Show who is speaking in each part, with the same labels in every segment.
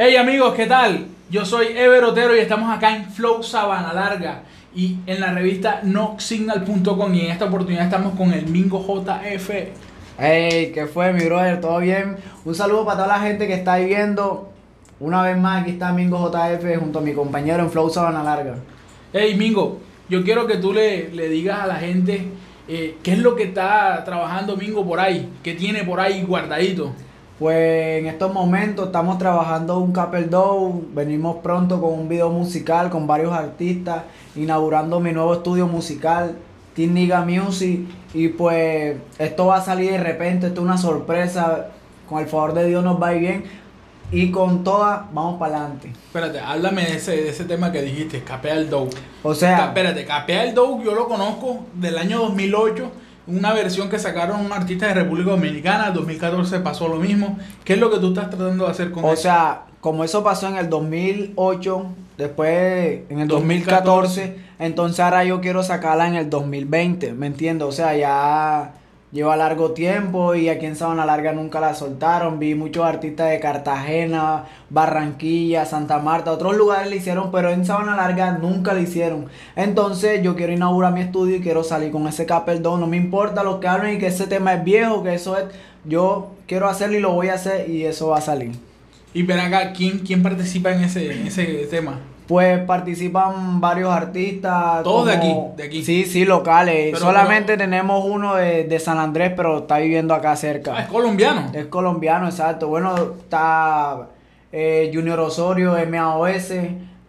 Speaker 1: Hey amigos, ¿qué tal? Yo soy Ever Otero y estamos acá en Flow Sabana Larga y en la revista noxignal.com y en esta oportunidad estamos con el Mingo JF.
Speaker 2: Hey, ¿qué fue mi brother? ¿Todo bien? Un saludo para toda la gente que está ahí viendo. Una vez más, aquí está Mingo JF junto a mi compañero en Flow Sabana Larga.
Speaker 1: Hey Mingo, yo quiero que tú le, le digas a la gente eh, qué es lo que está trabajando Mingo por ahí, qué tiene por ahí guardadito.
Speaker 2: Pues en estos momentos estamos trabajando un Couple Dough, venimos pronto con un video musical con varios artistas, inaugurando mi nuevo estudio musical, Team Niga Music, y pues esto va a salir de repente, esto es una sorpresa, con el favor de Dios nos va a ir bien, y con todas vamos para adelante.
Speaker 1: Espérate, háblame de ese, de ese tema que dijiste, Capea el Dough.
Speaker 2: O sea,
Speaker 1: espérate, Capea el Dough yo lo conozco del año 2008, una versión que sacaron un artista de República Dominicana, 2014 pasó lo mismo. ¿Qué es lo que tú estás tratando de hacer con
Speaker 2: O
Speaker 1: eso?
Speaker 2: sea, como eso pasó en el 2008, después en el 2014, entonces ahora yo quiero sacarla en el 2020, ¿me entiendes? O sea, ya lleva largo tiempo y aquí en Sabana Larga nunca la soltaron. Vi muchos artistas de Cartagena, Barranquilla, Santa Marta, otros lugares le hicieron, pero en Sabana Larga nunca la hicieron. Entonces yo quiero inaugurar mi estudio y quiero salir con ese Capel No me importa lo que hablen y que ese tema es viejo, que eso es... Yo quiero hacerlo y lo voy a hacer y eso va a salir.
Speaker 1: Y ven acá, ¿quién, quién participa en ese, en ese tema?
Speaker 2: Pues participan varios artistas.
Speaker 1: Todos de aquí, de aquí.
Speaker 2: Sí, sí, locales.
Speaker 1: Pero-
Speaker 2: Solamente tenemos uno de, de San Andrés, pero está viviendo acá
Speaker 1: Ah, es
Speaker 2: cerca.
Speaker 1: colombiano.
Speaker 2: Es colombiano, exacto. Bueno, está eh, Junior Osorio, MAOS,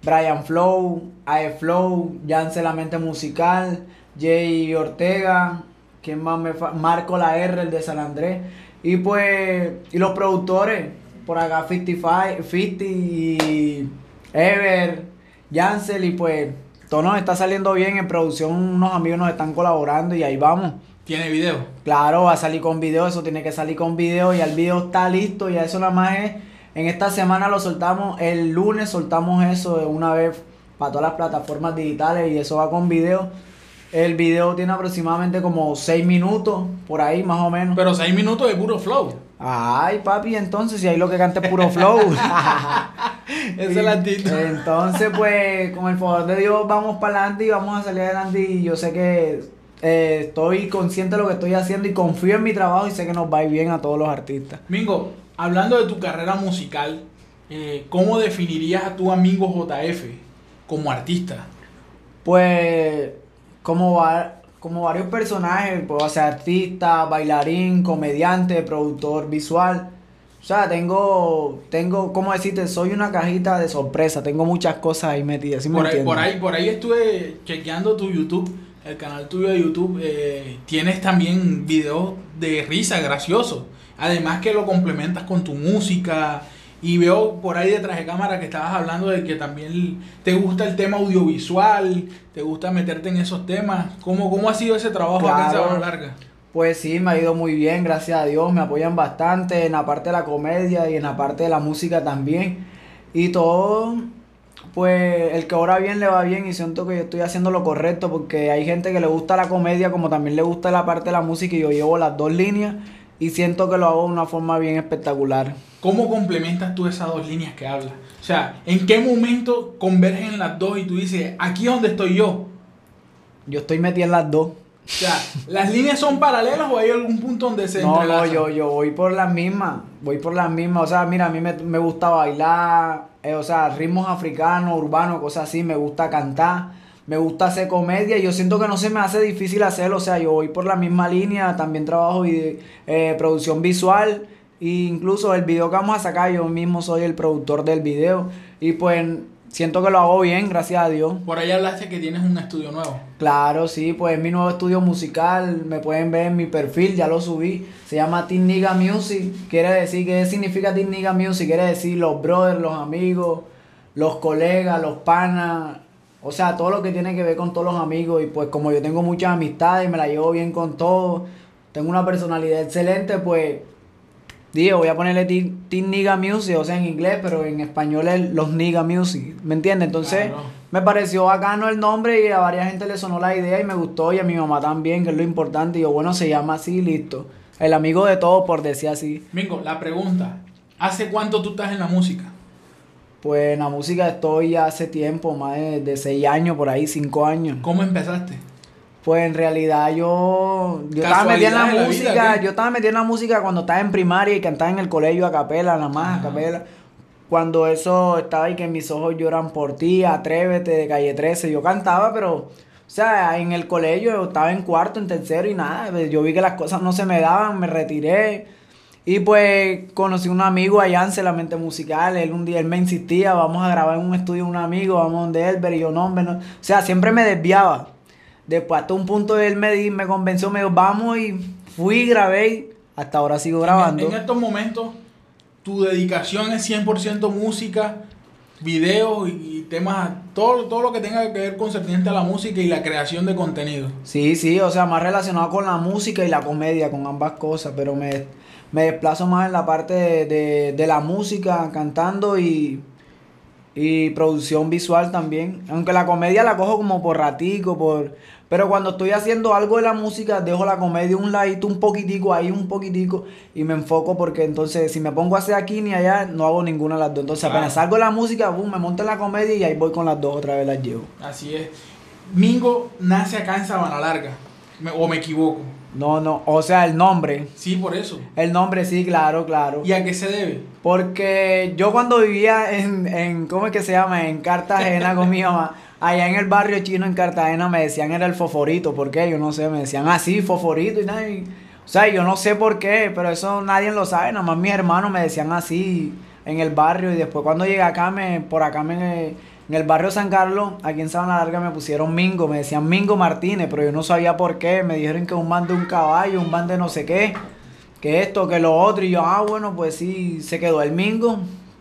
Speaker 2: Brian Flow, AE Flow, Yance La Mente Musical, Jay Ortega, ¿quién más me fa- Marco La R, el de San Andrés. Y pues, y los productores, por acá 55, 50 y Ever, Yancel, y pues, todo nos está saliendo bien. En producción, unos amigos nos están colaborando y ahí vamos.
Speaker 1: Tiene video.
Speaker 2: Claro, va a salir con video, eso tiene que salir con video, ya el video está listo, ya eso nada más es. En esta semana lo soltamos, el lunes soltamos eso de una vez para todas las plataformas digitales y eso va con video. El video tiene aproximadamente como 6 minutos, por ahí más o menos.
Speaker 1: Pero seis minutos de puro flow.
Speaker 2: Ay, papi, entonces si ahí lo que canta es puro flow.
Speaker 1: Esa es la actitud.
Speaker 2: Entonces, pues, con el favor de Dios, vamos para adelante y vamos a salir adelante. Y yo sé que eh, estoy consciente de lo que estoy haciendo y confío en mi trabajo y sé que nos va a ir bien a todos los artistas.
Speaker 1: Mingo, hablando de tu carrera musical, eh, ¿cómo definirías a tu amigo JF como artista?
Speaker 2: Pues, como, va- como varios personajes, puedo ser artista, bailarín, comediante, productor visual. O sea, tengo, tengo, ¿cómo decirte? Soy una cajita de sorpresa, tengo muchas cosas ahí metidas. ¿sí me
Speaker 1: Por ahí, por ahí, por ahí estuve chequeando tu YouTube, el canal tuyo de YouTube. eh, tienes también videos de risa, graciosos. Además que lo complementas con tu música. Y veo por ahí detrás de cámara que estabas hablando de que también te gusta el tema audiovisual, te gusta meterte en esos temas. ¿Cómo, cómo ha sido ese trabajo acá en
Speaker 2: Claro.
Speaker 1: Sabana Larga?
Speaker 2: Pues sí, me ha ido muy bien, gracias a Dios, me apoyan bastante en la parte de la comedia y en la parte de la música también. Y todo, pues el que ahora bien le va bien y siento que yo estoy haciendo lo correcto porque hay gente que le gusta la comedia como también le gusta la parte de la música y yo llevo las dos líneas y siento que lo hago de una forma bien espectacular.
Speaker 1: ¿Cómo complementas tú esas dos líneas que hablas? O sea, ¿en qué momento convergen las dos y tú dices, aquí es donde estoy yo?
Speaker 2: Yo estoy metida en las dos.
Speaker 1: O sea, ¿las líneas son paralelas o hay algún punto donde se
Speaker 2: No, no,
Speaker 1: entrelazan?
Speaker 2: yo, yo voy por las mismas, voy por las mismas, o sea, mira, a mí me, me gusta bailar, eh, o sea, ritmos africanos, urbanos, cosas así, me gusta cantar, me gusta hacer comedia, y yo siento que no se me hace difícil hacerlo, o sea, yo voy por la misma línea, también trabajo vide- eh, producción visual, e incluso el video que vamos a sacar, yo mismo soy el productor del video, y pues siento que lo hago bien, gracias a Dios.
Speaker 1: Por ahí hablaste que tienes un estudio nuevo.
Speaker 2: Claro, sí, pues es mi nuevo estudio musical, me pueden ver en mi perfil, ya lo subí, se llama Team Niga Music, quiere decir, ¿qué significa Team Niga Music? Quiere decir los brothers, los amigos, los colegas, los panas, o sea, todo lo que tiene que ver con todos los amigos y pues como yo tengo muchas amistades, me la llevo bien con todos, tengo una personalidad excelente, pues Digo, voy a ponerle Team, Team Niga Music, o sea, en inglés, pero en español es los Niga Music, ¿me entiendes? Entonces,
Speaker 1: Claro.
Speaker 2: me pareció bacano el nombre y a varias gente le sonó la idea y me gustó y a mi mamá también, que es lo importante. Y yo, bueno, se llama así, listo. El amigo de todos, por decir así.
Speaker 1: Mingo, la pregunta, ¿hace cuánto tú estás en la música?
Speaker 2: Pues en la música estoy hace tiempo, más de, de seis años, por ahí, cinco años.
Speaker 1: ¿Cómo empezaste?
Speaker 2: Pues en realidad yo, yo estaba metido en la, música, yo estaba metido en la música cuando estaba en primaria y cantaba en el colegio a capela, nada más a capela. Cuando eso estaba ahí que mis ojos lloran por ti, atrévete de calle 13, yo cantaba, pero, o sea, en el colegio yo estaba en cuarto, en tercero y nada, yo vi que las cosas no se me daban, me retiré. Y pues conocí un amigo allá en la mente musical, él un día él me insistía, vamos a grabar en un estudio un amigo, vamos donde Elber y yo no, hombre, no. o sea, siempre me desviaba. Después hasta un punto él me, di- me convenció, me dijo, vamos y fui, grabé y hasta ahora sigo grabando.
Speaker 1: En, en estos momentos, tu dedicación es 100% música, videos y, y temas, todo, todo lo que tenga que ver concerniente a la música y la creación de contenido.
Speaker 2: Sí, sí, o sea, más relacionado con la música y la comedia, con ambas cosas, pero me, me desplazo más en la parte de, de- de la música, cantando y, y producción visual también. Aunque la comedia la cojo como por ratico, por... Pero cuando estoy haciendo algo de la música, dejo la comedia un ladito, un poquitico, ahí un poquitico, y me enfoco porque entonces si me pongo a hacer aquí ni allá, no hago ninguna de las dos. Entonces apenas salgo de la música, boom, me monto en la comedia y ahí voy con las dos otra vez las llevo.
Speaker 1: Así es. Mingo nace acá en Sabana Larga, me- o me equivoco.
Speaker 2: No, no, o sea, el nombre.
Speaker 1: Sí, por eso.
Speaker 2: El nombre, sí, claro, claro.
Speaker 1: ¿Y a qué se debe?
Speaker 2: Porque yo cuando vivía en, en ¿cómo es que se llama? En Cartagena con mi mamá, allá en el barrio chino en Cartagena me decían era el foforito. ¿Por qué? Yo no sé, me decían así, foforito y nada. y- o sea, yo no sé por qué, pero eso nadie lo sabe. Nada más mis hermanos me decían así en el barrio y después cuando llegué acá, me, por acá me, en el barrio San Carlos, aquí en Sabana Larga me pusieron Mingo, me decían Mingo Martínez, pero yo no sabía por qué. Me dijeron que un man de un caballo, un man de no sé qué que esto, que lo otro, y yo, ah, bueno, pues sí, se quedó el Mingo,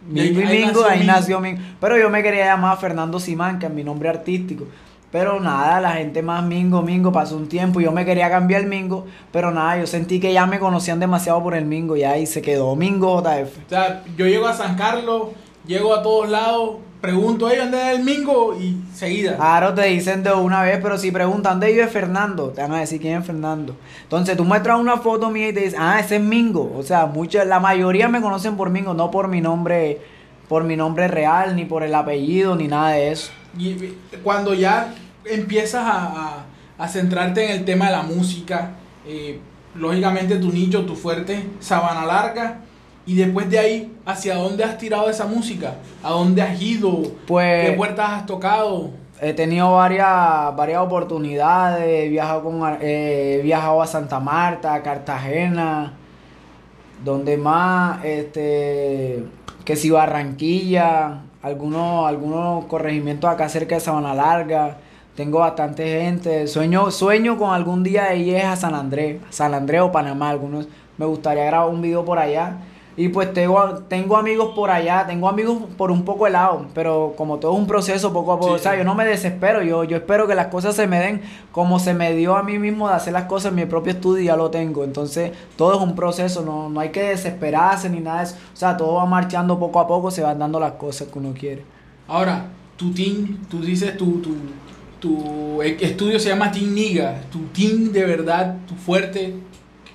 Speaker 2: Mingo y
Speaker 1: ahí
Speaker 2: Mingo,
Speaker 1: nació
Speaker 2: ahí
Speaker 1: Mingo.
Speaker 2: nació Mingo, pero yo me quería llamar Fernando Simán, que es mi nombre artístico, pero nada, la gente más Mingo, Mingo, pasó un tiempo, yo me quería cambiar el Mingo, pero nada, yo sentí que ya me conocían demasiado por el Mingo, y ahí se quedó Mingo JF.
Speaker 1: O sea, yo llego a San Carlos, llego a todos lados, pregunto, ¿ellos dónde es el Mingo? Y seguida.
Speaker 2: Claro, te dicen de una vez, pero si preguntan, ¿dónde vive Fernando? Te van a decir quién es Fernando. Entonces tú muestras una foto mía y te dicen, ah, ese es Mingo. O sea, muchos, la mayoría me conocen por Mingo, no por mi nombre, por mi nombre real, ni por el apellido, ni nada de eso.
Speaker 1: Y cuando ya empiezas a, a- a centrarte en el tema de la música, eh, lógicamente tu nicho, tu fuerte, Sabana Larga, y después de ahí, ¿hacia dónde has tirado esa música? ¿A dónde has ido?
Speaker 2: Pues-
Speaker 1: ¿Qué puertas has tocado?
Speaker 2: He tenido varias, varias oportunidades, he viajado, con, eh, he viajado a Santa Marta, a Cartagena, donde más, este, que si Barranquilla, algunos, algunos corregimientos acá cerca de Sabana Larga, tengo bastante gente, sueño, sueño con algún día de ir a San Andrés, San Andrés o Panamá, algunos, me gustaría grabar un video por allá. Y pues tengo, tengo amigos por allá, tengo amigos por un poco de lado, pero como todo es un proceso poco a poco,
Speaker 1: Sí.
Speaker 2: o sea, yo no me desespero, yo, yo espero que las cosas se me den como se me dio a mí mismo de hacer las cosas en mi propio estudio y ya lo tengo. Entonces, todo es un proceso, no, no hay que desesperarse ni nada de eso. O sea, todo va marchando poco a poco, se van dando las cosas que uno quiere.
Speaker 1: Ahora, tu team, tú dices tu, tu, tu estudio se llama Team Niga, tu team de verdad, tu fuerte,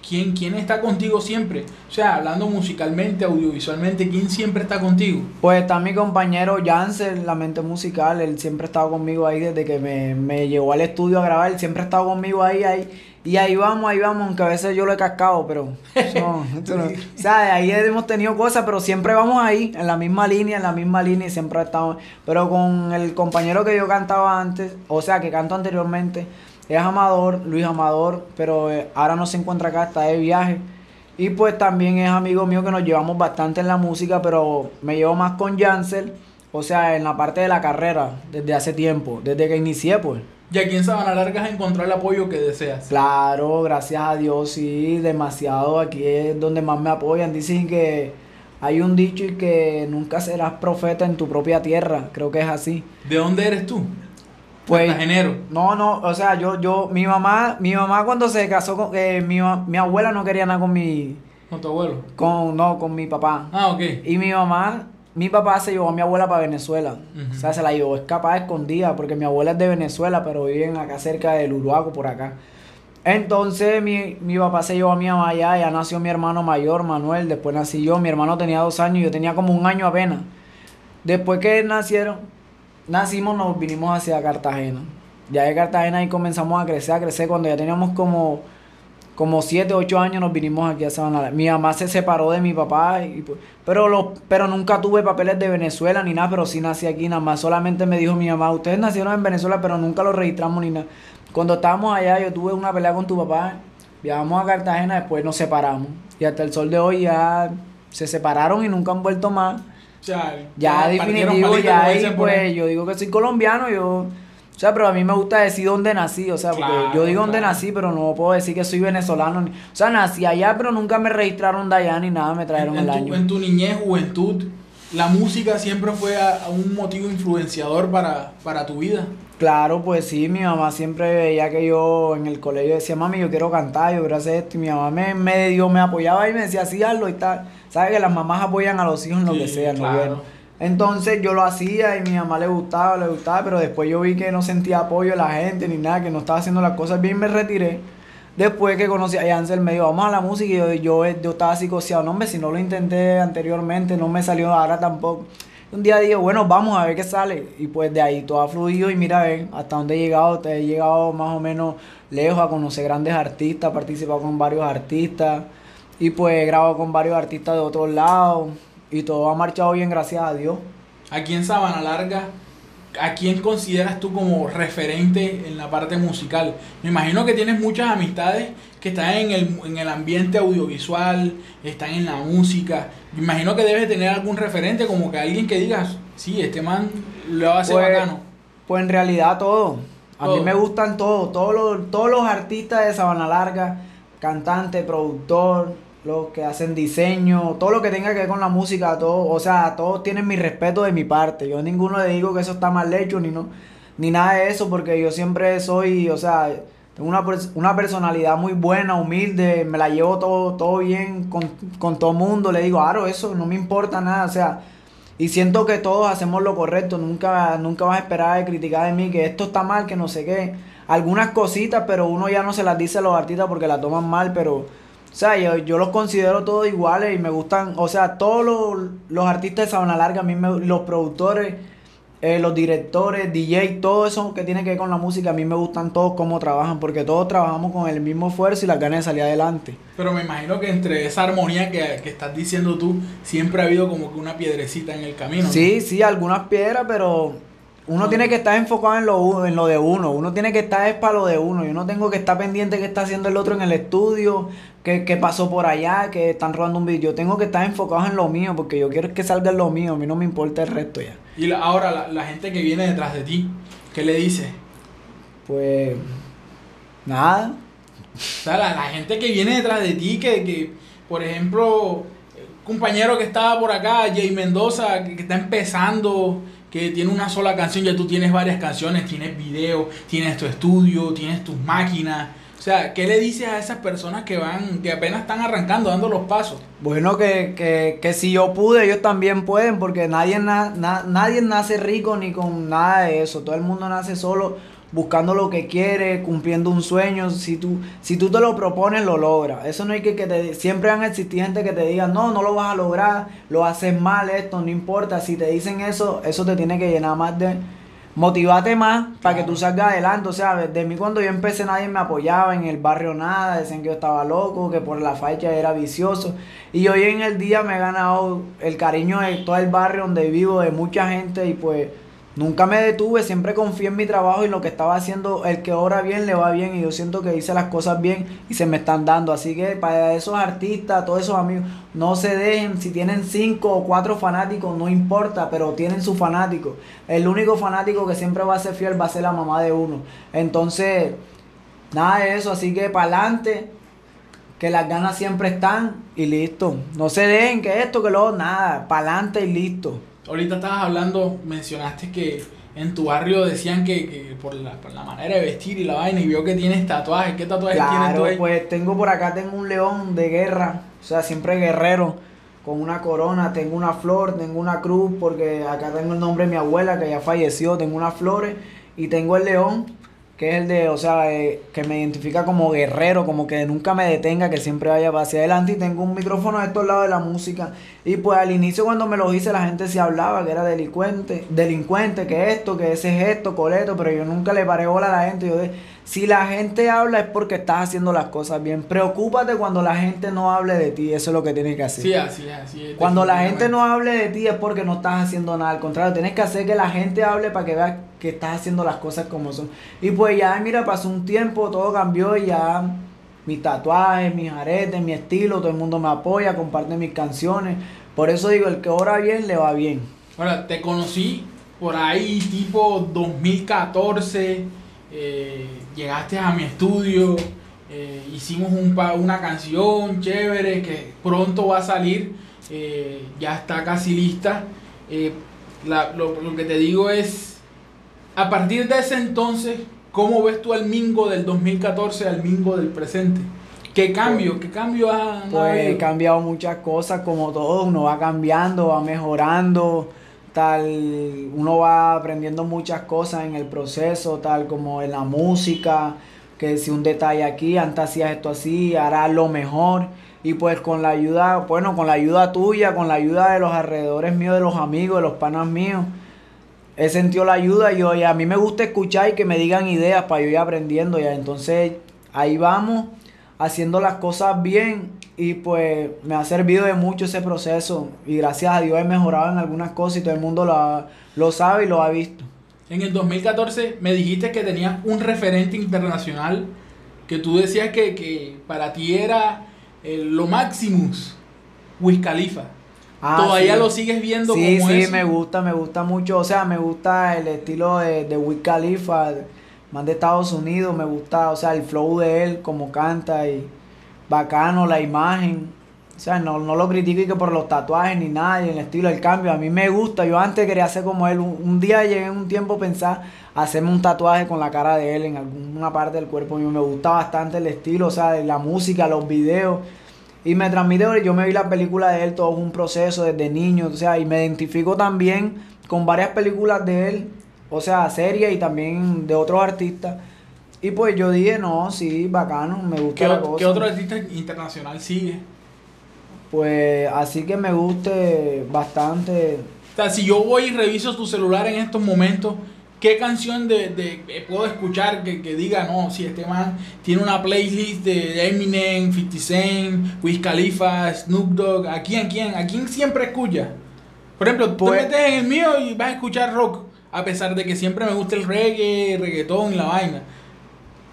Speaker 1: ¿quién, ¿quién está contigo siempre? O sea, hablando musicalmente, audiovisualmente, ¿quién siempre está contigo?
Speaker 2: Pues está mi compañero Jansen, la mente musical, él siempre ha estado conmigo ahí desde que me, me llevó al estudio a grabar, él siempre ha estado conmigo ahí, ahí, y ahí vamos, ahí vamos, aunque a veces yo lo he cascado, pero eso no- o sea, de ahí hemos tenido cosas, pero siempre vamos ahí, en la misma línea, en la misma línea, y siempre estamos, pero con el compañero que yo cantaba antes, o sea, que canto anteriormente, es Amador, Luis Amador, pero eh, ahora no se encuentra acá, está de viaje. Y pues también es amigo mío que nos llevamos bastante en la música, pero me llevo más con Jansel, o sea, en la parte de la carrera, desde hace tiempo, desde que inicié, pues.
Speaker 1: Y aquí en Sabana Larga has encontrado el apoyo que deseas.
Speaker 2: Claro, gracias a Dios, sí, demasiado. Aquí es donde más me apoyan. Dicen que hay un dicho y que nunca serás profeta en tu propia tierra. Creo que es así.
Speaker 1: ¿De dónde eres tú?
Speaker 2: Pues,
Speaker 1: Cartagenero.
Speaker 2: no, no, o sea, yo, yo, mi mamá, mi mamá cuando se casó con, eh, mi, mi abuela no quería nada con mi,
Speaker 1: Con tu abuelo.
Speaker 2: con, no, con mi papá.
Speaker 1: Ah, ok.
Speaker 2: Y mi mamá, mi papá se llevó a mi abuela para Venezuela. O sea, se la llevó escapada escondida, porque mi abuela es de Venezuela, pero viven acá cerca del Uruguaco, por acá. Entonces mi, mi papá se llevó a mi mamá allá, ya nació mi hermano mayor, Manuel, después nací yo, mi hermano tenía dos años, yo tenía como un año apenas. Después que nacieron, nacimos, nos vinimos hacia Cartagena. Ya de Cartagena ahí comenzamos a crecer, a crecer. Cuando ya teníamos como, como 7, 8 años nos vinimos aquí a Sabana. Mi mamá se separó de mi papá, pues, pero, pero nunca tuve papeles de Venezuela ni nada, pero sí nací aquí nada más. Solamente me dijo mi mamá, ustedes nacieron en Venezuela, pero nunca lo registramos ni nada. Cuando estábamos allá, yo tuve una pelea con tu papá, viajamos a Cartagena, después nos separamos. Y hasta el sol de hoy ya se separaron y nunca han vuelto más.
Speaker 1: Ya,
Speaker 2: Ya definitivo, ya ahí, pues yo digo que soy colombiano, yo... O sea, pero a mí me gusta decir dónde nací, o sea, porque
Speaker 1: Claro,
Speaker 2: yo digo dónde nací, pero no puedo decir que soy venezolano. ni- O sea, nací allá, pero nunca me registraron de allá ni nada, me trajeron
Speaker 1: en,
Speaker 2: el
Speaker 1: tu,
Speaker 2: año.
Speaker 1: en tu niñez, juventud, la música siempre fue a- a un motivo influenciador para, para tu vida.
Speaker 2: Claro, pues sí, mi mamá siempre veía que yo en el colegio decía, mami, yo quiero cantar, yo quiero hacer esto, y mi mamá me, me, dio, me apoyaba y me decía, sí, hazlo y tal. ¿Sabes que las mamás apoyan a los hijos en lo
Speaker 1: Sí,
Speaker 2: que sea, ¿no?
Speaker 1: claro.
Speaker 2: Bueno, entonces yo lo hacía y mi mamá le gustaba, le gustaba, pero después yo vi que no sentía apoyo de la gente ni nada, que no estaba haciendo las cosas bien, me retiré. Después que conocí a Yancel, me dijo, vamos a la música, y yo, yo, yo estaba psicoseado, no, hombre, si no lo intenté anteriormente, no me salió ahora tampoco. Un día dije, bueno, vamos a ver qué sale. Y pues de ahí todo ha fluido y mira, ven, hasta dónde he llegado. Te he llegado más o menos lejos a conocer grandes artistas, he participado con varios artistas. Y pues he grabado con varios artistas de otros lados. Y todo ha marchado bien, gracias a Dios.
Speaker 1: Aquí en Sabana Larga, ¿a quién consideras tú como referente en la parte musical? Me imagino que tienes muchas amistades que están en el, en el ambiente audiovisual, están en la música. Me imagino que debes tener algún referente, como que alguien que digas, sí, este man lo hace
Speaker 2: Pues,
Speaker 1: bacano.
Speaker 2: Pues en realidad todo. A mí
Speaker 1: Todo.
Speaker 2: me gustan todos, todos los, todos los artistas de Sabana Larga, cantante, productor, los que hacen diseño, todo lo que tenga que ver con la música, todo, o sea, todos tienen mi respeto de mi parte. Yo a ninguno le digo que eso está mal hecho ni no, ni nada de eso, porque yo siempre soy, o sea, tengo una, una personalidad muy buena, humilde, me la llevo todo, todo bien con, con todo mundo, le digo, Aro, eso no me importa nada, o sea, y siento que todos hacemos lo correcto, nunca, nunca vas a esperar de criticar de mí que esto está mal, que no sé qué. Algunas cositas, pero uno ya no se las dice a los artistas porque la toman mal, pero, o sea, yo, yo los considero todos iguales y me gustan, o sea, todos los, los artistas de Sabana Larga, a mí me, los productores, eh, los directores, DJ, todo eso que tiene que ver con la música, a mí me gustan todos cómo trabajan, porque todos trabajamos con el mismo esfuerzo y las ganas de salir adelante.
Speaker 1: Pero me imagino que entre esa armonía que, que estás diciendo tú, siempre ha habido como que una piedrecita en el camino. ¿no?
Speaker 2: Sí, sí, algunas piedras, pero uno tiene que estar enfocado en lo, en lo de uno. Uno tiene que estar es para lo de uno. Yo no tengo que estar pendiente qué está haciendo el otro en el estudio, qué, qué pasó por allá, que están robando un video. Yo tengo que estar enfocado en lo mío, porque yo quiero que salga lo mío. A mí no me importa el resto ya.
Speaker 1: Y la- ahora la, la gente que viene detrás de ti, ¿qué le dices?
Speaker 2: Pues, nada.
Speaker 1: O sea, la, la gente que viene detrás de ti, que, que, por ejemplo, el compañero que estaba por acá, Jay Mendoza, que, que está empezando, que tiene una sola canción, ya tú tienes varias canciones, tienes video, tienes tu estudio, tienes tus máquinas. O sea, ¿qué le dices a esas personas que van, que apenas están arrancando, dando los pasos?
Speaker 2: Bueno, que, que, que si yo pude, ellos también pueden, porque nadie, na- na- nadie nace rico ni con nada de eso. Todo el mundo nace solo buscando lo que quiere, cumpliendo un sueño. Si tú, si tú te lo propones, lo logras. Eso no hay que, que te... Siempre van a existir gente que te diga, no, no lo vas a lograr, lo haces mal esto, no importa. Si te dicen eso, eso te tiene que llenar más de... Motivate más para que tú salgas adelante. O sea, de mí cuando yo empecé nadie me apoyaba en el barrio nada. Decían que yo estaba loco, que por la facha era vicioso. Y hoy en el día me he ganado el cariño de todo el barrio donde vivo, de mucha gente. Y pues nunca me detuve, siempre confié en mi trabajo y lo que estaba haciendo. El que obra bien le va bien. Y yo siento que hice las cosas bien y se me están dando. Así que para esos artistas, todos esos amigos, no se dejen. Si tienen cinco o cuatro fanáticos, no importa, pero tienen sus fanáticos. El único fanático que siempre va a ser fiel va a ser la mamá de uno. Entonces, nada de eso. Así que para adelante, que las ganas siempre están y listo. No se dejen que esto, que lo nada. Para adelante y listo.
Speaker 1: Ahorita estabas hablando, mencionaste que en tu barrio decían que, que por, la, por la manera de vestir y la vaina, y veo que tienes tatuajes. ¿Qué tatuajes tienes tú ahí?
Speaker 2: pues tengo por acá, tengo un león de guerra, o sea, siempre guerrero, con una corona, tengo una flor, tengo una cruz, porque acá tengo el nombre de mi abuela que ya falleció, tengo unas flores y tengo el león que es el de, o sea, eh, que me identifica como guerrero, como que nunca me detenga, que siempre vaya hacia adelante y tengo un micrófono de estos lados de la música. Y pues al inicio cuando me lo hice la gente se hablaba que era delincuente, delincuente, que esto, que ese es esto, coleto, pero yo nunca le paré bola a la gente. Yo de, si la gente habla es porque estás haciendo las cosas bien. Preocúpate cuando la gente no hable de ti, eso es lo que tienes que hacer.
Speaker 1: Sí, así es, así es.
Speaker 2: Cuando la gente no hable de ti es porque no estás haciendo nada. Al contrario, tienes que hacer que la gente hable para que vea que estás haciendo las cosas como son. Y pues ya, mira, pasó un tiempo, todo cambió y ya mis tatuajes, mis aretes, mi estilo, todo el mundo me apoya, comparte mis canciones. Por eso digo, el que ora bien, le va bien.
Speaker 1: Ahora, te conocí por ahí tipo 2014 eh, llegaste a mi estudio, eh, hicimos un, una canción chévere que pronto va a salir, eh, ya está casi lista. lo, que te digo es, a partir de ese entonces, ¿cómo ves tú al Mingo del 2014 al Mingo del presente? ¿Qué cambio? ¿Qué cambio ha,
Speaker 2: pues, He cambiado muchas cosas, como todo, uno va cambiando, va mejorando tal, uno va aprendiendo muchas cosas en el proceso, tal como en la música, que si un detalle aquí, antes hacías esto así, harás lo mejor. Y pues con la ayuda, bueno, con la ayuda tuya, con la ayuda de los alrededores míos, de los amigos, de los panas míos, he sentido la ayuda y, y a mí me gusta escuchar y que me digan ideas para yo ir aprendiendo. Entonces ahí vamos, haciendo las cosas bien y pues me ha servido de mucho ese proceso y gracias a Dios he mejorado en algunas cosas y todo el mundo lo, lo sabe y lo ha visto.
Speaker 1: En el 2014 me dijiste que tenías un referente internacional que tú decías que, para ti era eh, lo máximos, Wiz Khalifa. Ah, ¿Todavía lo sigues viendo
Speaker 2: sí, como Sí, sí, me gusta, me gusta mucho. O sea, me gusta el estilo de, de Wiz Khalifa, más de Estados Unidos. Me gusta, o sea, el flow de él, como canta y bacano la imagen. O sea, no, lo critico y que por los tatuajes ni nada, y el estilo, el cambio. A mí me gusta. Yo antes quería hacer como él. Un, día llegué un tiempo a pensar hacerme un tatuaje con la cara de él en alguna parte del cuerpo mío. Me gusta bastante el estilo, o sea, la música, los videos. Y me transmite, yo me vi la película de él, todo un proceso desde niño, o sea, y me identifico también con varias películas de él, o sea, series y también de otros artistas. Y pues yo dije, no, sí, bacano, me gusta
Speaker 1: ¿Qué, la cosa. ¿Qué otro artista internacional sigue?
Speaker 2: Pues así que me guste bastante.
Speaker 1: O sea, si yo voy y reviso tu celular en estos momentos, ¿qué canción de, de eh, puedo escuchar que, que, diga, no, si este man tiene una playlist de Eminem, 50 Cent, Wiz Khalifa, Snoop Dogg, ¿a quién, quién, a quién siempre escucha? Por ejemplo, tú pues metes en el mío y vas a escuchar rock, a pesar de que siempre me gusta el reggae, reggaetón y la vaina.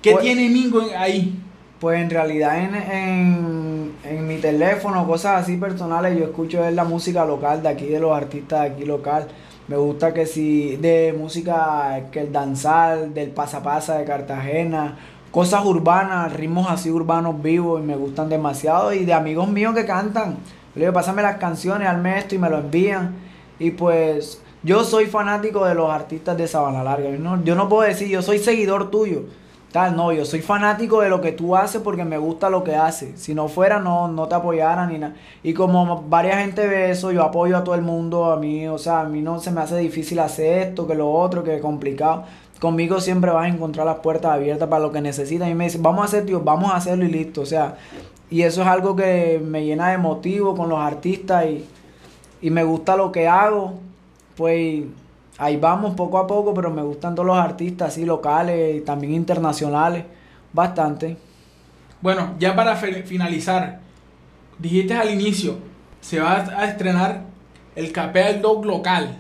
Speaker 1: ¿Qué pues, tiene Mingo ahí?
Speaker 2: Pues en realidad en, en, mi teléfono, cosas así personales, yo escucho la música local de aquí, de los artistas de aquí local. Me gusta que si de música, que el danzar, del pasapasa de Cartagena, cosas urbanas, ritmos así urbanos vivos y me gustan demasiado. Y de amigos míos que cantan, le digo, pásame las canciones, al esto y me lo envían. Y pues yo soy fanático de los artistas de Sabana Larga. yo no puedo decir, yo soy seguidor tuyo Tal, no, yo soy fanático de lo que tú haces porque me gusta lo que haces. Si no fuera, no, no te apoyara ni nada. Y como varias gente ve eso, yo apoyo a todo el mundo. A mí, o sea, a mí no se me hace difícil hacer esto, que lo otro, que complicado. Conmigo siempre vas a encontrar las puertas abiertas para lo que necesitas. Y me dice, vamos a hacer, tío, vamos a hacerlo y listo. O sea, y eso es algo que me llena de motivo con los artistas y, y me gusta lo que hago. Pues ahí vamos poco a poco, pero me gustan todos los artistas así locales y también internacionales, bastante.
Speaker 1: Bueno, ya para finalizar, dijiste al inicio, se va a estrenar el Capel Dog local.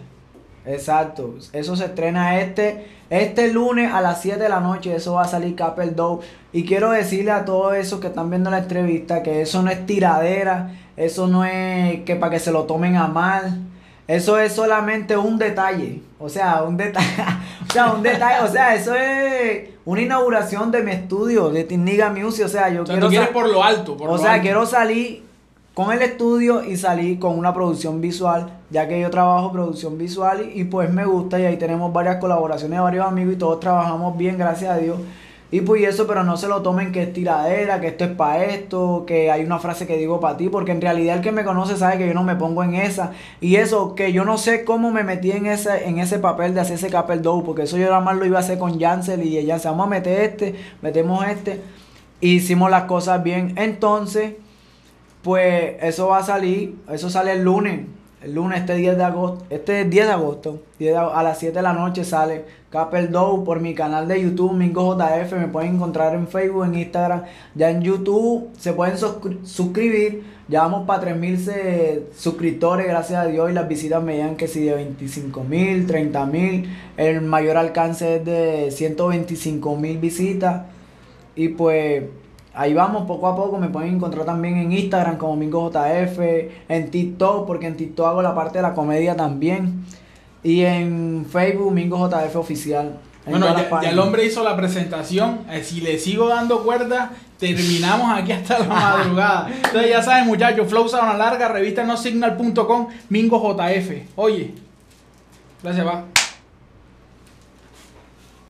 Speaker 2: Exacto, eso se estrena este, este lunes a las 7 de la noche, eso va a salir Capel Dog. Y quiero decirle a todos esos que están viendo la entrevista que eso no es tiradera, eso no es que para que se lo tomen a mal eso es solamente un detalle. O sea, un detalle. o sea, un detalle. O sea, eso es una inauguración de mi estudio, de Tiniga Music. O sea, yo quiero.
Speaker 1: Tú quieres por lo alto. Por
Speaker 2: o sea, quiero salir con el estudio y salir con una producción visual, ya que yo trabajo producción visual y, y, pues me gusta y ahí tenemos varias colaboraciones de varios amigos y todos trabajamos bien, gracias a Dios. Y pues eso, pero no se lo tomen que es tiradera, que esto es para esto, que hay una frase que digo para ti, porque en realidad el que me conoce sabe que yo no me pongo en esa. Y eso, que yo no sé cómo me metí en ese, en ese papel de hacer ese Capel Dough, porque eso yo nada más lo iba a hacer con Jansel y ella, vamos a meter este, metemos este. hicimos las cosas bien. Entonces, pues eso va a salir, eso sale el lunes. El lunes, este 10 de agosto, este 10 de agosto, a las 7 de la noche sale Capel Dough por mi canal de YouTube, Mingo JF. Me pueden encontrar en Facebook, en Instagram. Ya en YouTube se pueden suscribir. Ya vamos para 3000 suscriptores, gracias a Dios. Y las visitas me llegan que si de 25 mil, 30 mil. El mayor alcance es de 125 mil visitas. Y pues ahí vamos poco a poco. Me pueden encontrar también en Instagram como Mingo JF, en TikTok, porque en TikTok hago la parte de la comedia también. Y en Facebook Mingo JF Oficial.
Speaker 1: Bueno, ya, el hombre hizo la presentación. Eh, si le sigo dando cuerda, terminamos aquí hasta la madrugada. Entonces ya saben, muchachos, Flow una larga, revista no signal.com, Mingo JF. Oye, gracias, va.